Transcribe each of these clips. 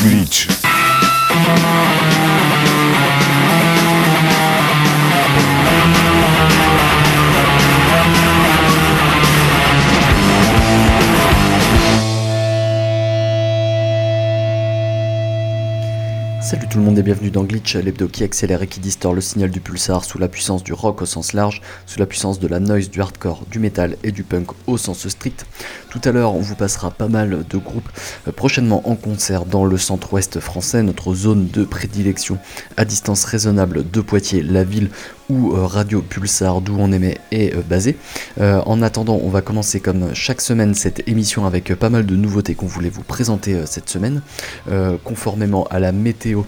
Glitch. Salut tout le monde et bienvenue dans Glitch, l'hebdo qui accélère et qui distord le signal du pulsar sous la puissance du rock au sens large, sous la puissance de la noise, du hardcore, du metal et du punk au sens strict. Tout à l'heure, on vous passera pas mal de groupes euh, prochainement en concert dans le centre-ouest français, notre zone de prédilection à distance raisonnable de Poitiers, la ville euh, Radio Pulsar, d'où on aimait, est euh, basé. Euh, en attendant, on va commencer comme chaque semaine cette émission avec pas mal de nouveautés qu'on voulait vous présenter cette semaine, conformément à la météo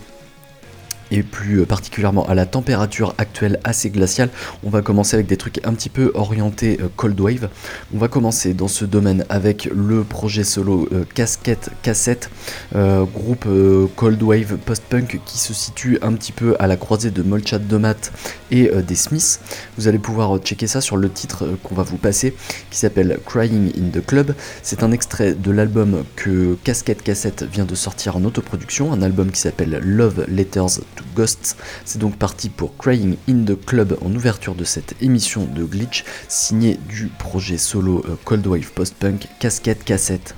et plus euh, particulièrement à la température actuelle assez glaciale, on va commencer avec des trucs un petit peu orientés euh, cold wave. On va commencer dans ce domaine avec le projet solo euh, Casquette Cassette, groupe euh, cold wave post-punk qui se situe un petit peu à la croisée de Molchat Domat et euh, des Smiths. Vous allez pouvoir checker ça sur le titre qu'on va vous passer qui s'appelle Crying in the Club. C'est un extrait de l'album que Casquette Cassette vient de sortir en autoproduction, un album qui s'appelle Love Letters to Ghosts. C'est donc parti pour Crying in the Club en ouverture de cette émission de Glitch, signé du projet solo euh, Cold Wave Post-Punk Casquette Cassette.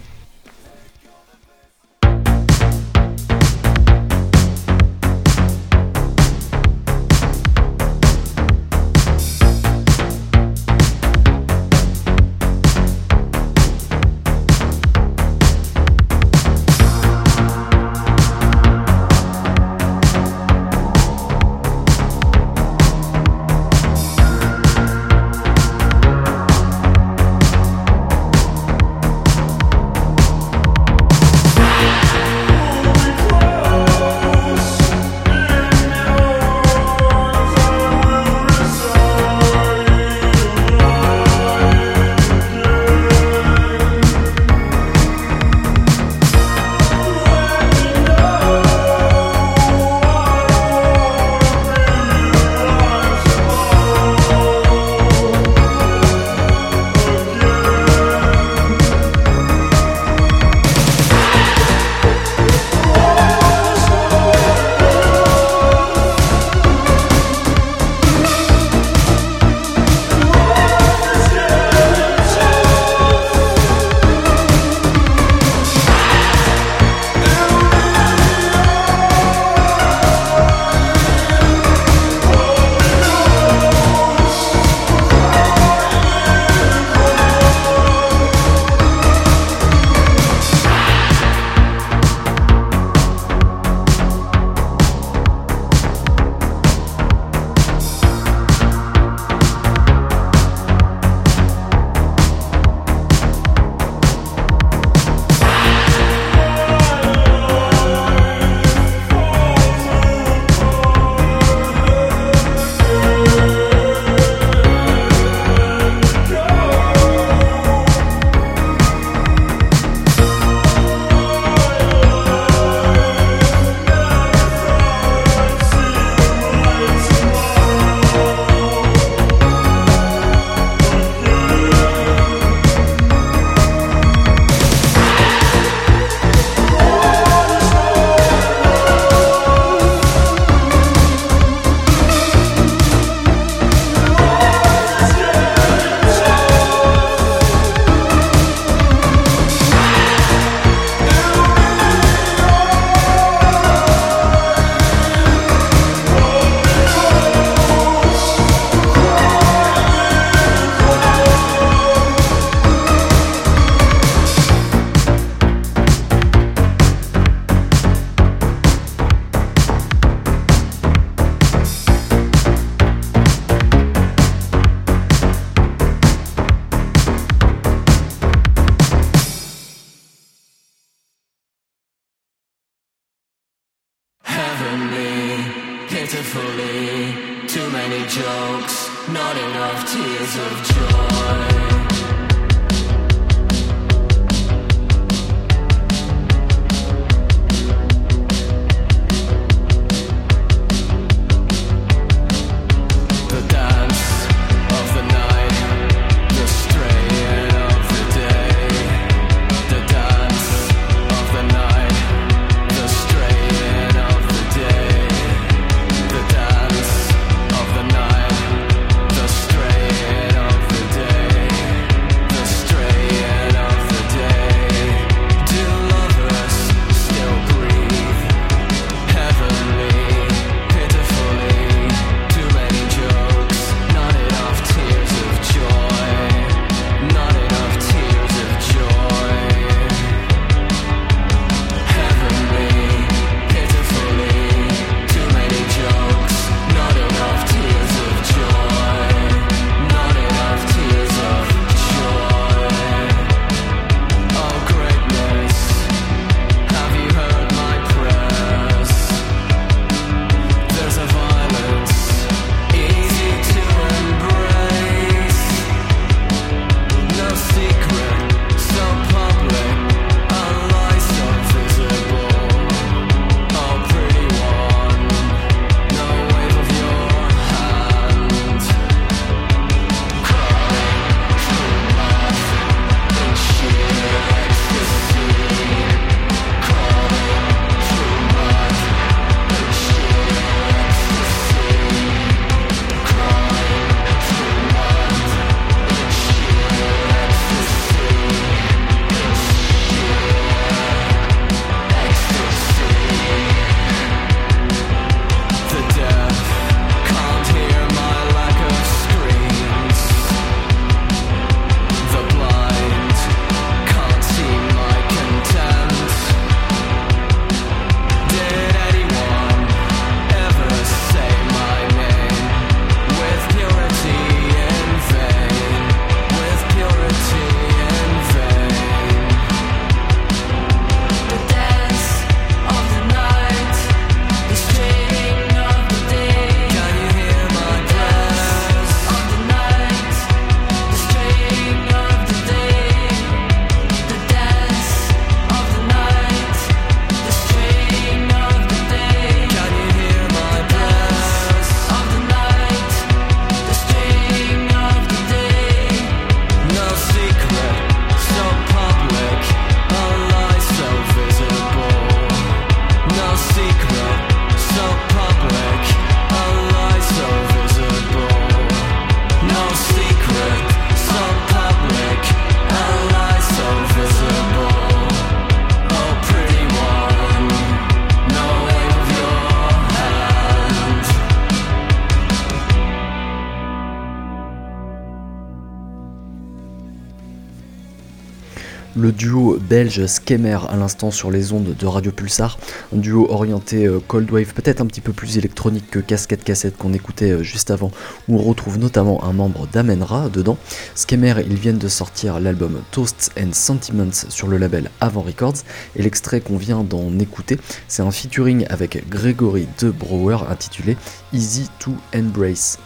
Duo belge Skemmer à l'instant sur les ondes de Radio Pulsar, un duo orienté euh, cold wave, peut-être un petit peu plus électronique que Casquette Cassette qu'on écoutait euh, juste avant, où on retrouve notamment un membre d'Amenra dedans. Skemmer, ils viennent de sortir l'album Toasts and Sentiments sur le label Avant Records, et l'extrait qu'on vient d'en écouter, c'est un featuring avec Gregory De Brouwer intitulé Easy to Embrace.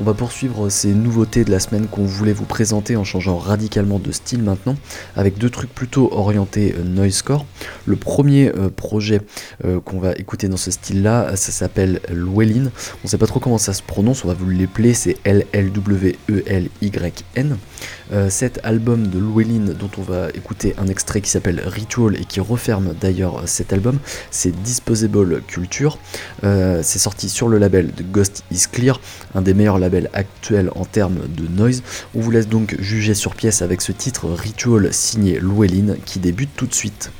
On va poursuivre ces nouveautés de la semaine qu'on voulait vous présenter en changeant radicalement de style maintenant, avec deux trucs plutôt orientés euh, noisecore. Le premier euh, projet euh, qu'on va écouter dans ce style-là, ça s'appelle Llewellyn. On sait pas trop comment ça se prononce, on va vous l'épeler, c'est L-L-W-E-L-Y-N. cet album de Llewellyn, dont on va écouter un extrait qui s'appelle Ritual et qui referme d'ailleurs cet album, c'est Disposable Culture. c'est sorti sur le label de Ghost is Clear, un des meilleurs labels actuel en termes de noise. On vous laisse donc juger sur pièce avec ce titre Ritual signé Llewellyn qui débute tout de suite.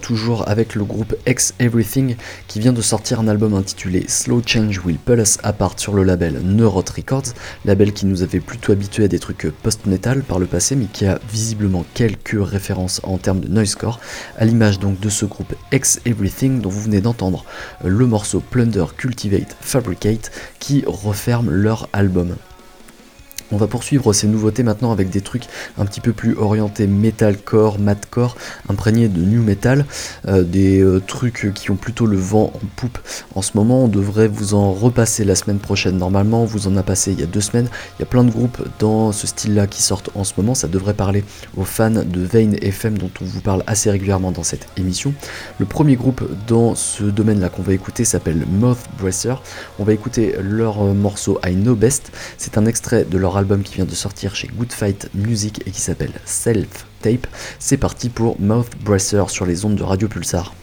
Toujours avec le groupe X Everything qui vient de sortir un album intitulé Slow Change Will Pull Us Apart sur le label Neurot Records, label qui nous avait plutôt habitué à des trucs post-metal par le passé mais qui a visiblement quelques références en termes de noisecore, à l'image donc de ce groupe X Everything dont vous venez d'entendre le morceau Plunder Cultivate Fabricate qui referme leur album. On va poursuivre ces nouveautés maintenant avec des trucs un petit peu plus orientés metalcore, madcore, imprégnés de new metal, euh, des euh, trucs qui ont plutôt le vent en poupe en ce moment. On devrait vous en repasser la semaine prochaine. Normalement, on vous en a passé il y a deux semaines. Il y a plein de groupes dans ce style-là qui sortent en ce moment. Ça devrait parler aux fans de Vane FM dont on vous parle assez régulièrement dans cette émission. Le premier groupe dans ce domaine-là qu'on va écouter s'appelle Moth. On va écouter leur euh, morceau I Know Best. C'est un extrait de leur album qui vient de sortir chez Good Fight Music et qui s'appelle Self Tape. C'est parti pour Mouth Bracer sur les ondes de Radio Pulsar.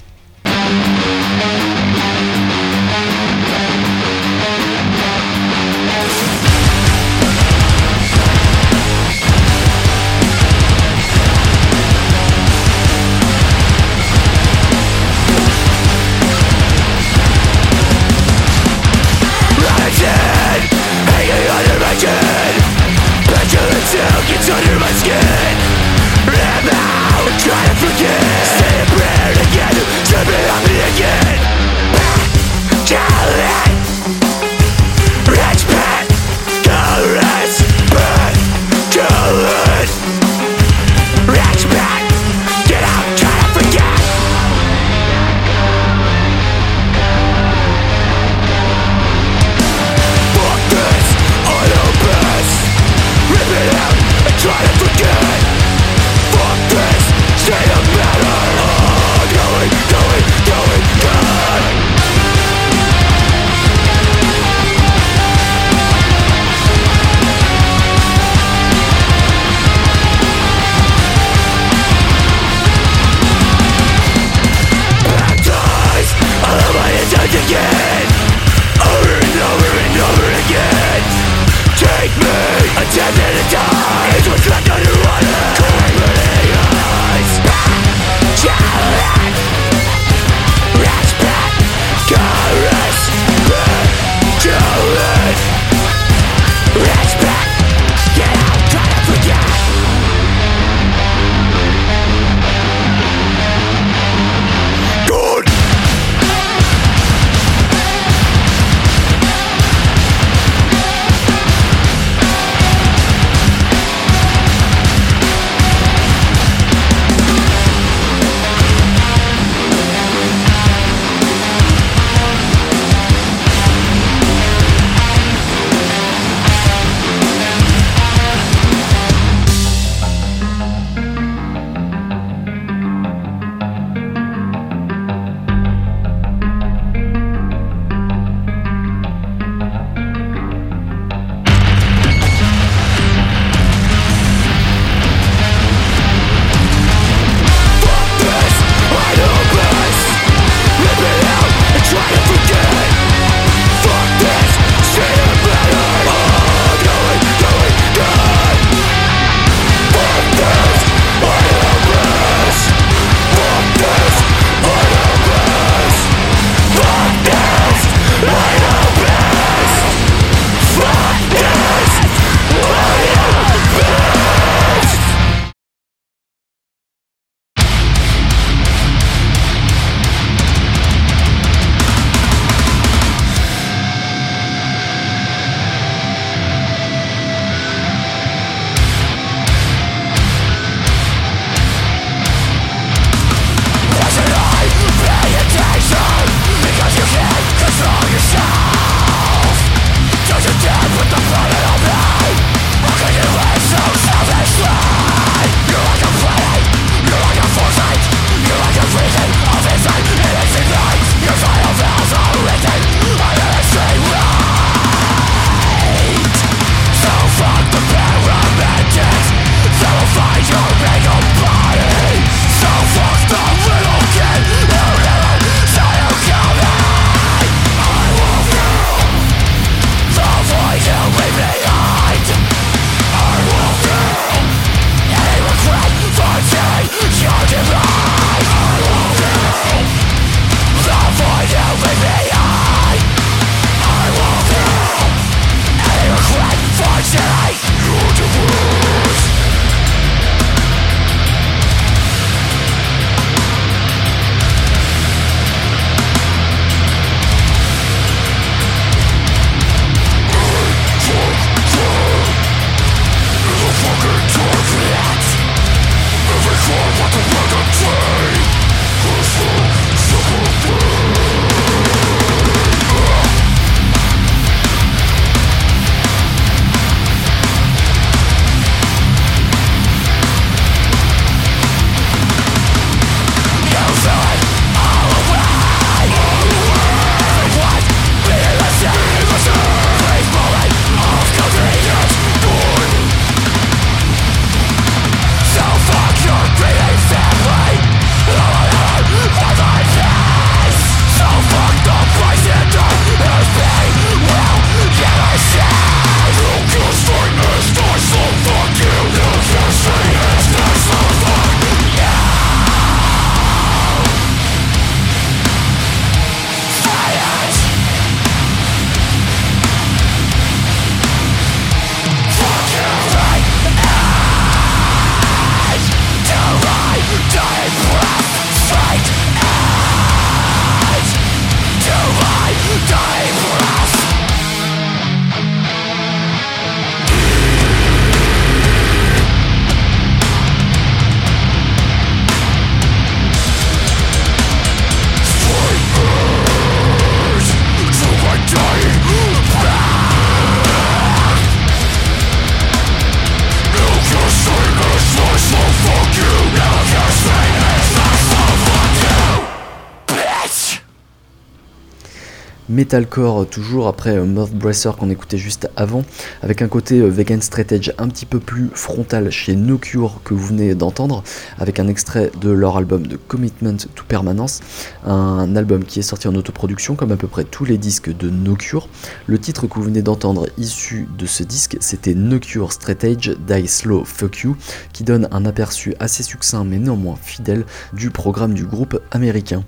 Metalcore toujours après Moth Bracer qu'on écoutait juste avant, avec un côté vegan straight edge un petit peu plus frontal chez No Cure que vous venez d'entendre, avec un extrait de leur album de Commitment to Permanence, un album qui est sorti en autoproduction comme à peu près tous les disques de No Cure. Le titre que vous venez d'entendre issu de ce disque, c'était No Cure Straight Edge Die Slow Fuck You, qui donne un aperçu assez succinct mais néanmoins fidèle du programme du groupe américain.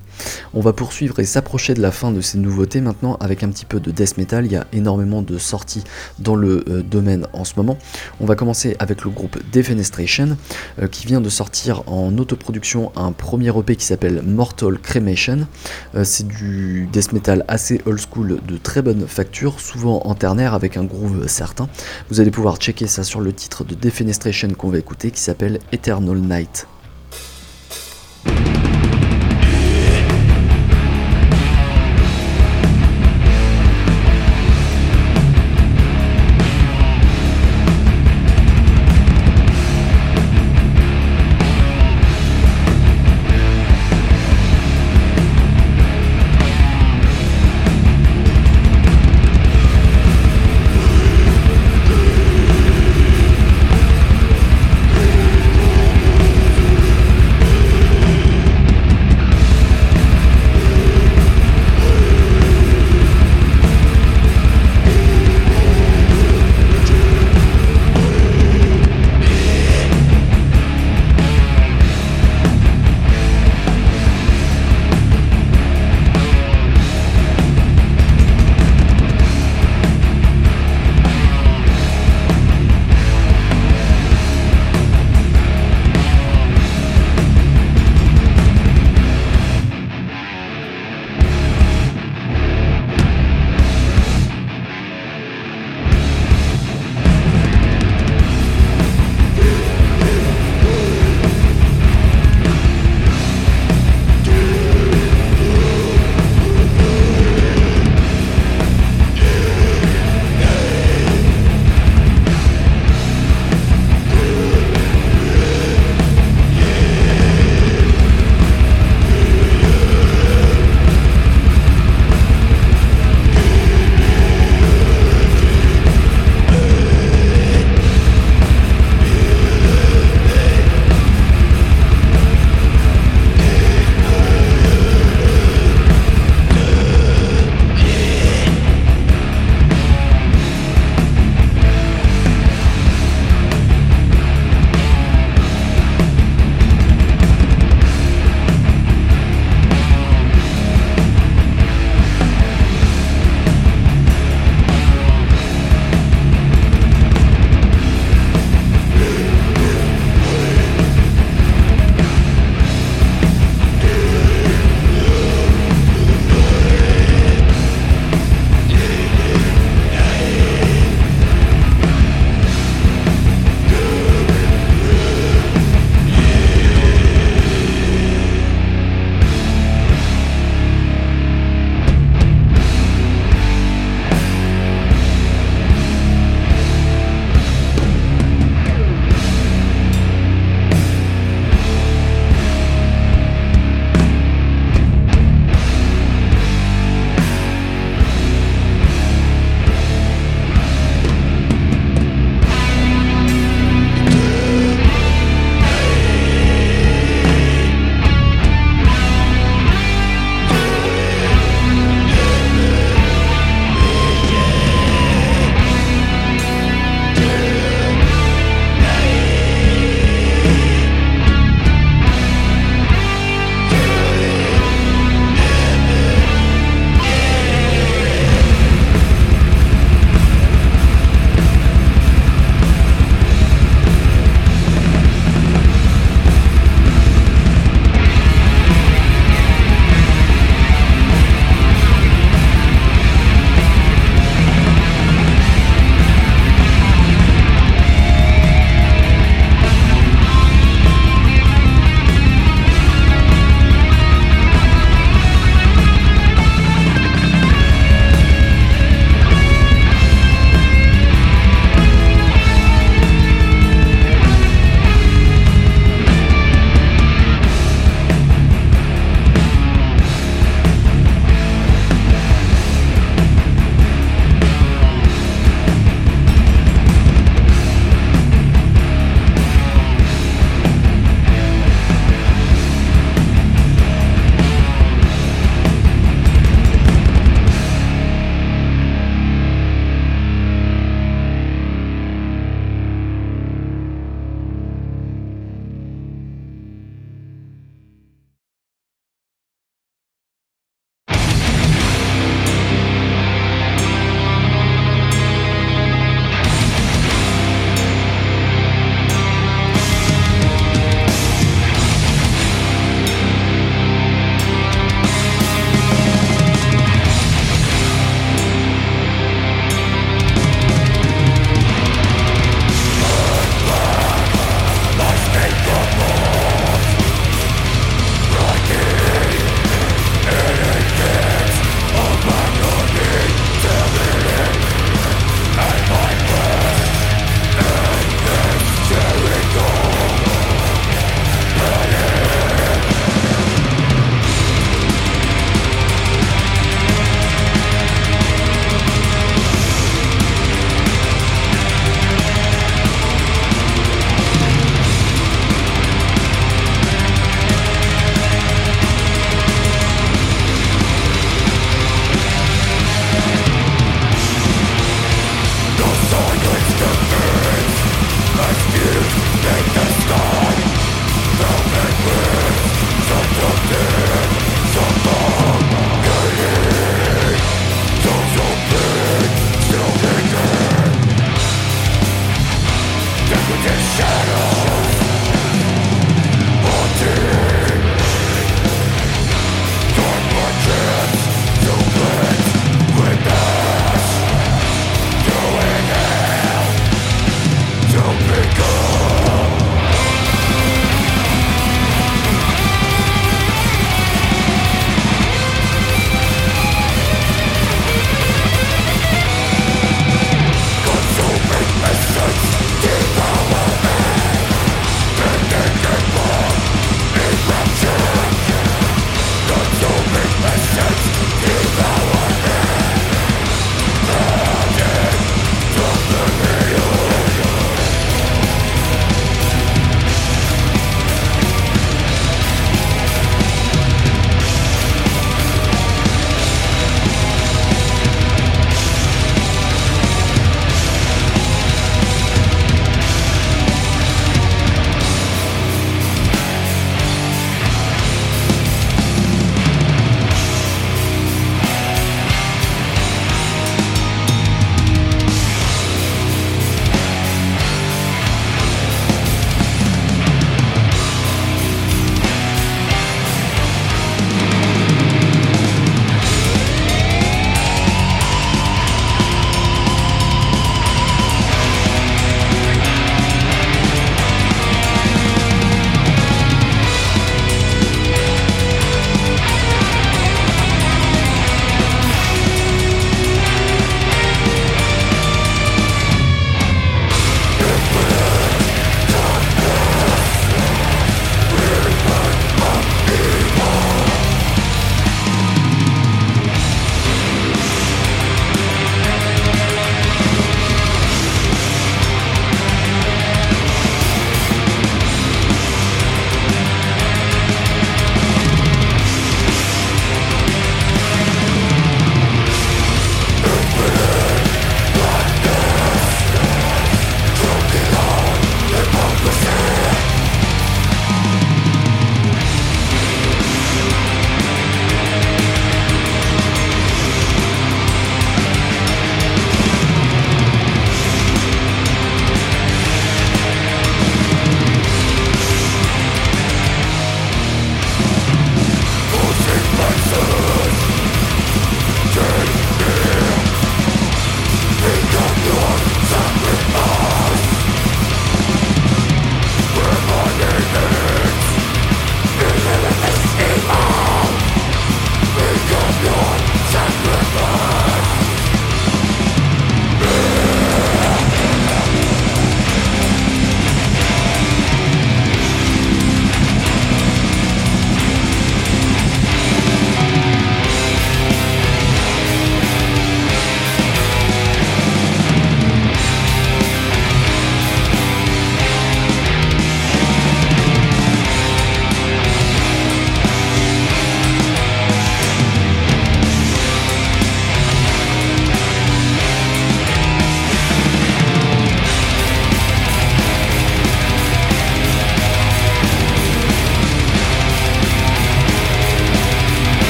On va poursuivre et s'approcher de la fin de ces nouveautés maintenant avec un petit peu de death metal. Il y a énormément de sorties dans le euh, domaine en ce moment. On va commencer avec le groupe Defenestration euh, qui vient de sortir en autoproduction un premier EP qui s'appelle Mortal Cremation. Euh, c'est du death metal assez old school de très bonne facture, souvent en ternaire avec un groove certain. Vous allez pouvoir checker ça sur le titre de Defenestration qu'on va écouter qui s'appelle Eternal Night.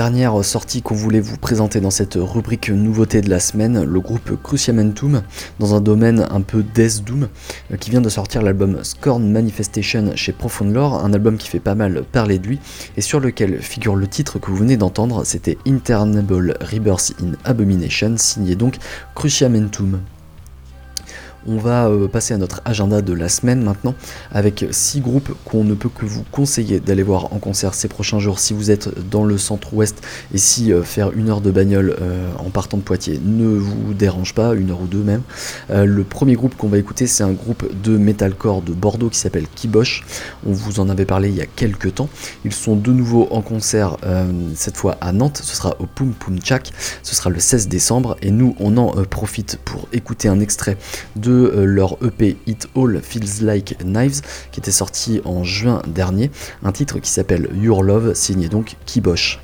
Dernière sortie qu'on voulait vous présenter dans cette rubrique nouveauté de la semaine, le groupe Cruciamentum, dans un domaine un peu Death Doom, euh, qui vient de sortir l'album Scorn Manifestation chez Profound Lore, un album qui fait pas mal parler de lui, et sur lequel figure le titre que vous venez d'entendre, c'était Internable Rebirth in Abomination, signé donc Cruciamentum. On va euh, passer à notre agenda de la semaine maintenant avec six groupes qu'on ne peut que vous conseiller d'aller voir en concert ces prochains jours si vous êtes dans le centre-ouest et si euh, faire une heure de bagnole euh, en partant de Poitiers ne vous dérange pas, une heure ou deux même. le premier groupe qu'on va écouter c'est un groupe de metalcore de Bordeaux qui s'appelle Kibosh. On vous en avait parlé il y a quelques temps. Ils sont de nouveau en concert cette fois à Nantes, ce sera au Pum Pum Chak, ce sera le 16 décembre et nous on en profite pour écouter un extrait de euh, leur EP It All Feels Like Knives qui était sorti en juin dernier, un titre qui s'appelle Your Love, signé donc Kibosh.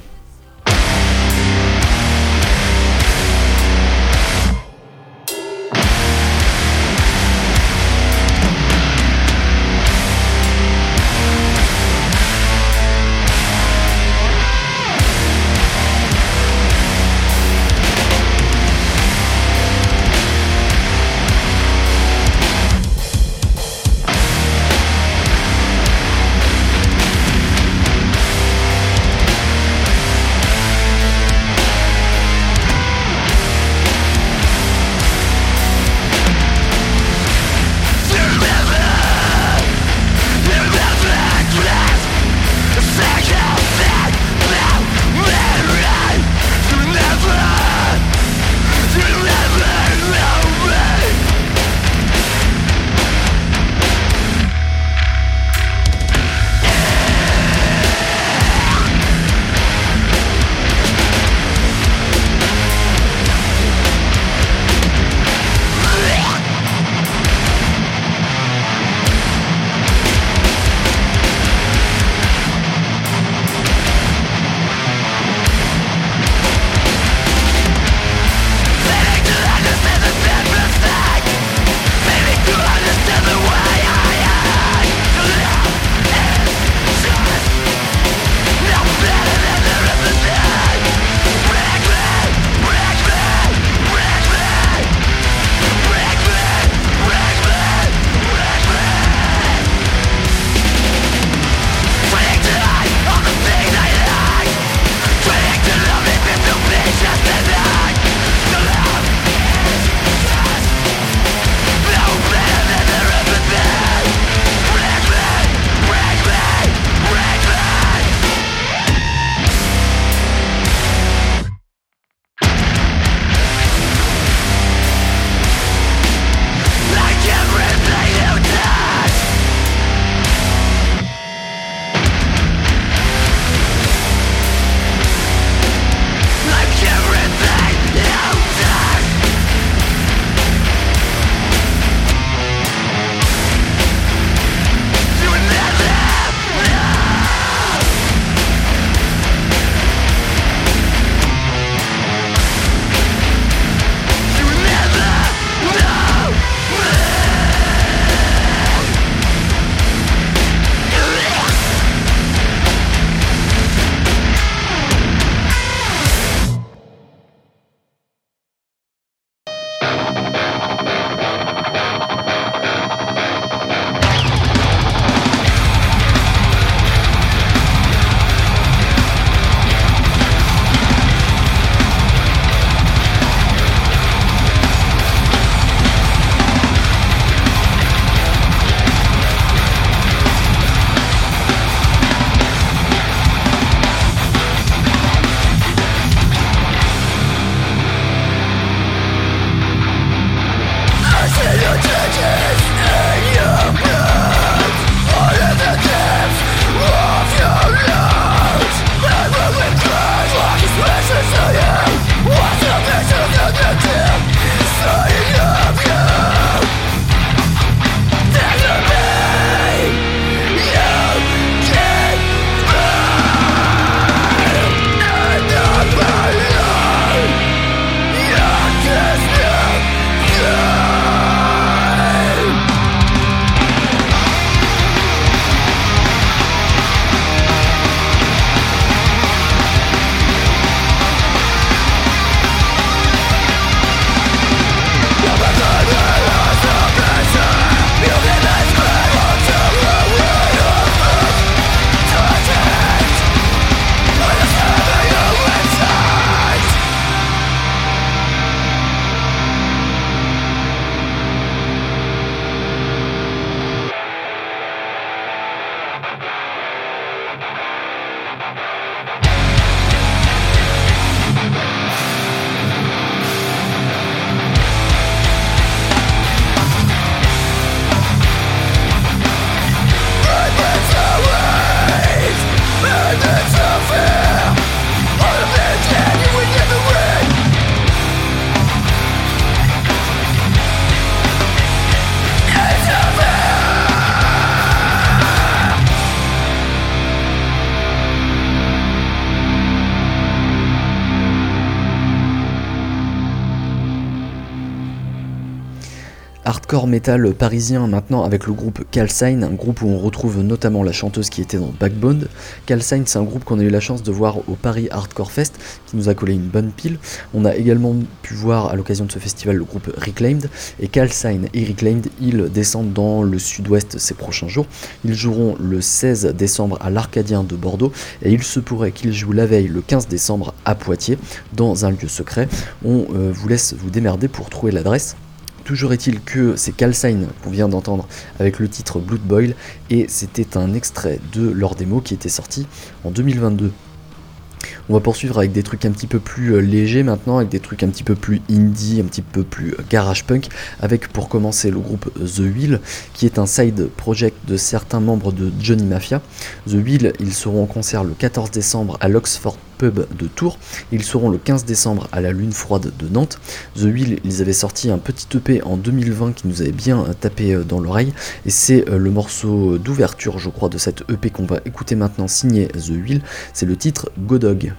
Metal parisien maintenant avec le groupe Calcine, un groupe où on retrouve notamment la chanteuse qui était dans Backbone. Calcine, c'est un groupe qu'on a eu la chance de voir au Paris Hardcore Fest, qui nous a collé une bonne pile. On a également pu voir à l'occasion de ce festival le groupe Reclaimed, et Calcine et Reclaimed, ils descendent dans le sud-ouest ces prochains jours. Ils joueront le 16 décembre à l'Arcadien de Bordeaux, et il se pourrait qu'ils jouent la veille le 15 décembre à Poitiers, dans un lieu secret. On euh, vous laisse vous démerder pour trouver l'adresse. Toujours est-il que c'est Calcine qu'on vient d'entendre avec le titre Blood Boil et c'était un extrait de leur démo qui était sorti en 2022. On va poursuivre avec des trucs un petit peu plus euh, légers maintenant, avec des trucs un petit peu plus indie, un petit peu plus euh, garage punk, avec pour commencer le groupe The Wheel, qui est un side project de certains membres de Johnny Mafia. The Wheel, ils seront en concert le 14 décembre à l'Oxford Pub de Tours. Ils seront le 15 décembre à la Lune Froide de Nantes. The Wheel, ils avaient sorti un petit EP en 2020 qui nous avait bien euh, tapé dans l'oreille. Et c'est le morceau d'ouverture, je crois, de cette EP qu'on va écouter maintenant signé The Wheel. C'est le titre Godog.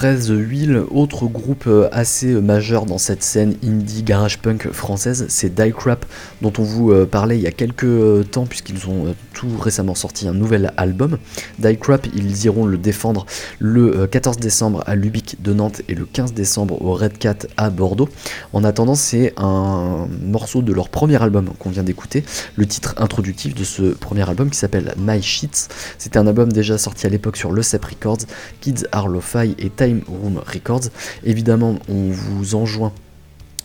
The Wheel, autre groupe euh, assez majeur dans cette scène indie garage punk française, c'est Die Crap, dont on vous euh, parlait il y a quelques euh, temps, puisqu'ils ont tout récemment sorti un nouvel album. Die Crap, ils iront le défendre le 14 décembre à Lubic de Nantes et le 15 décembre au Red Cat à Bordeaux. En attendant, c'est un morceau de leur premier album qu'on vient d'écouter, le titre introductif de ce premier album qui s'appelle My Sheets. C'était un album déjà sorti à l'époque sur le CEP Records, Kids Are Lo-Fi et Room Records. Évidemment, on vous enjoint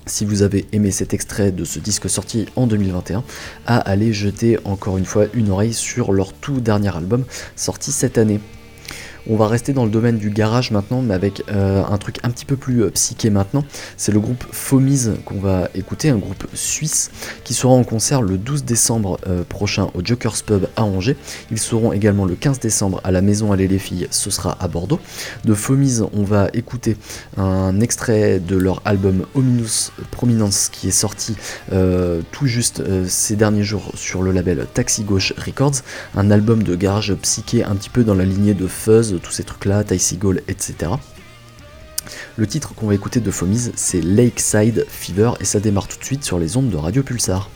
si vous avez aimé cet extrait de ce disque sorti en 2021, à aller jeter encore une fois une oreille sur leur tout dernier album sorti cette année. On va rester dans le domaine du garage maintenant, mais avec euh, un truc un petit peu plus euh, psyché maintenant. C'est le groupe Fomise qu'on va écouter, un groupe suisse qui sera en concert le 12 décembre euh, prochain au Joker's Pub à Angers. Ils seront également le 15 décembre à la Maison Allez les filles, ce sera à Bordeaux. De Fomise, on va écouter un extrait de leur album Ominous Prominence qui est sorti tout juste ces derniers jours sur le label Taxi Gauche Records, un album de garage psyché un petit peu dans la lignée de Fuzz tous ces trucs-là, Ty Seagull, etc. Le titre qu'on va écouter de Fomise, c'est Lakeside Fever, et ça démarre tout de suite sur les ondes de Radio Pulsar.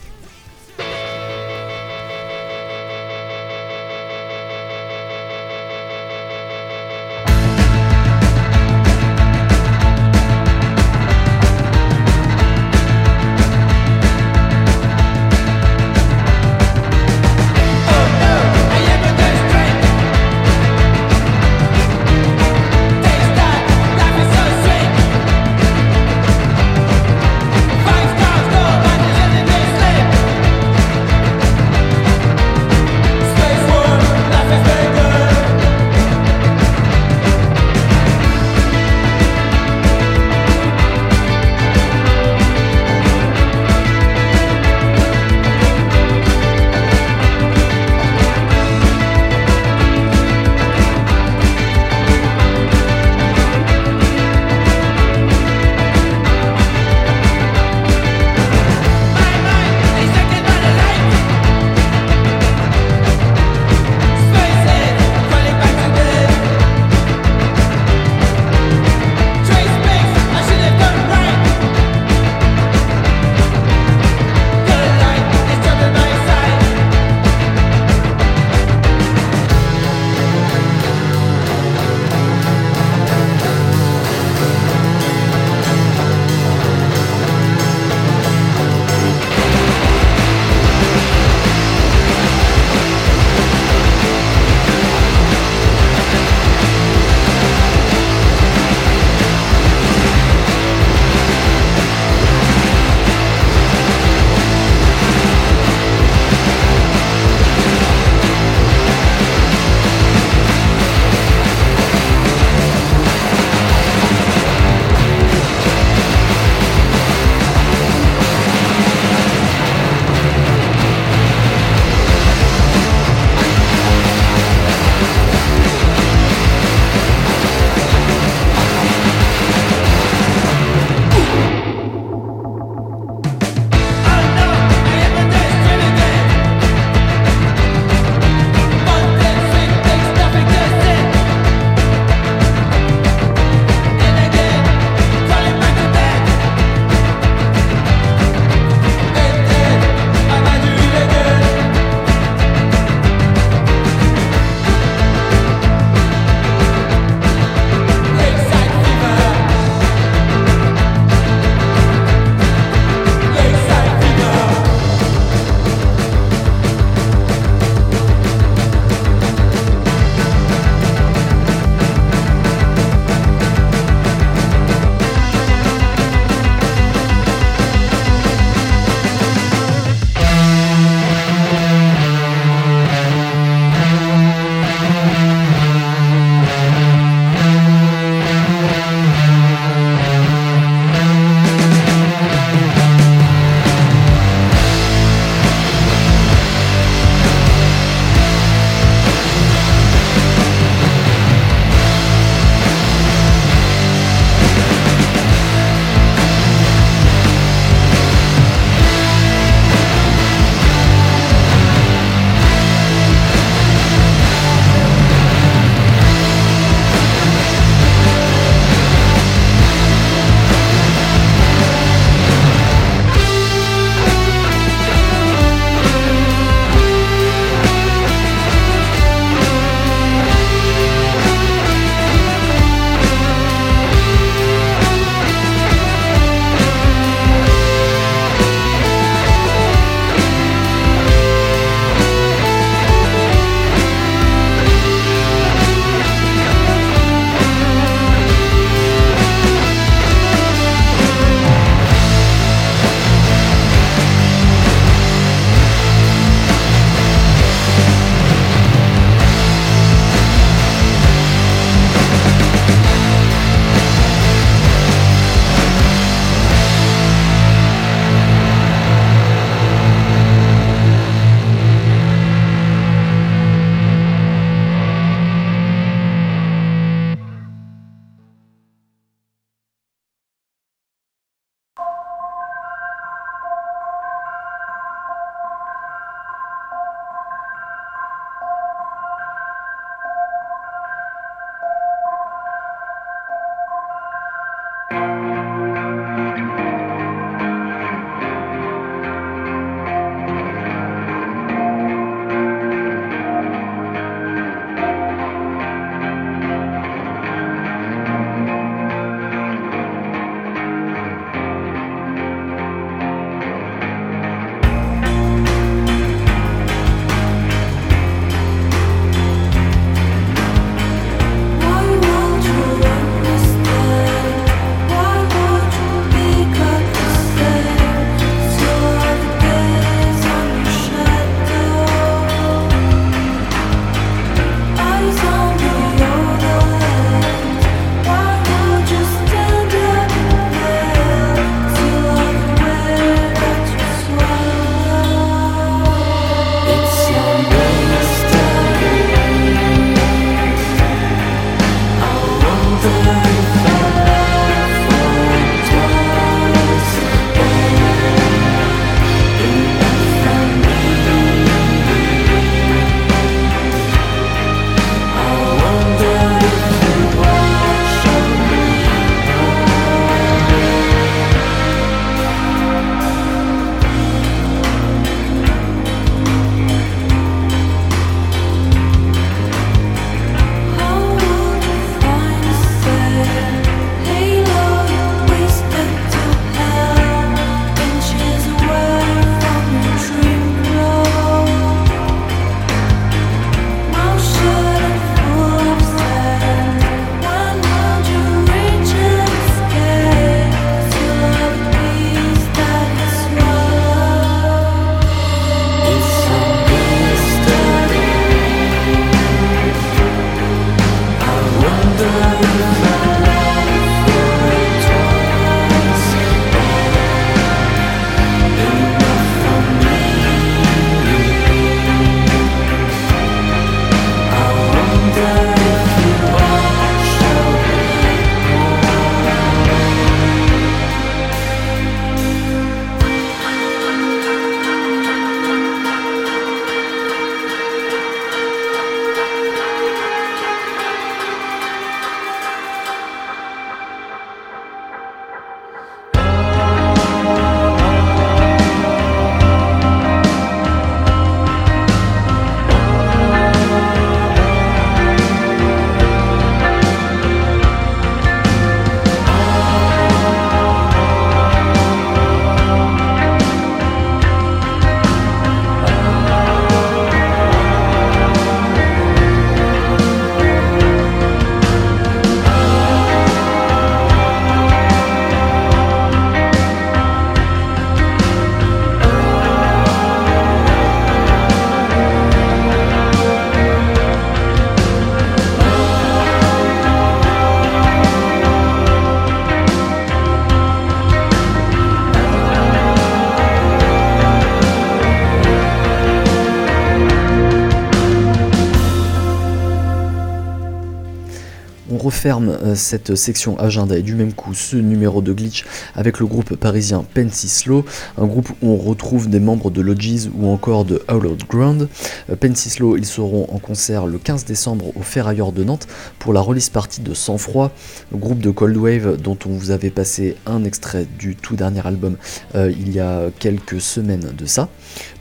On referme euh, cette section agenda et du même coup ce numéro de glitch avec le groupe parisien Pensislo, un groupe où on retrouve des membres de Logis ou encore de Hollowed Ground. Euh, Pensislo, ils seront en concert le 15 décembre au Ferrailleur de Nantes pour la release partie de Sang Froid, le groupe de Cold Wave dont on vous avait passé un extrait du tout dernier album euh, il y a quelques semaines de ça.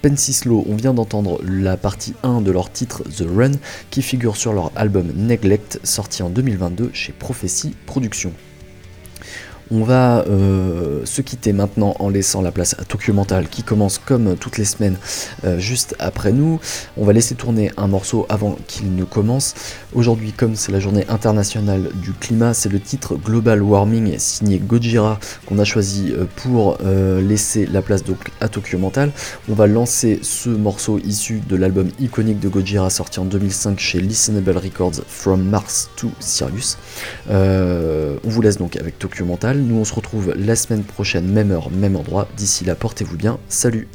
Pensislo, on vient d'entendre la partie 1 de leur titre The Run qui figure sur leur album Neglect sorti en 2022 chez Prophecy Productions. On va euh, se quitter maintenant en laissant la place à Tokyo Mental qui commence comme toutes les semaines euh, juste après nous. On va laisser tourner un morceau avant qu'il ne commence. Aujourd'hui, comme c'est la journée internationale du climat, c'est le titre Global Warming signé Gojira qu'on a choisi euh, pour laisser la place à Tokyo Mental. On va lancer ce morceau issu de l'album iconique de Gojira sorti en 2005 chez Listenable Records From Mars to Sirius. on vous laisse donc avec Tokyo Mental. Nous, on se retrouve la semaine prochaine, même heure, même endroit. D'ici là, portez-vous bien. Salut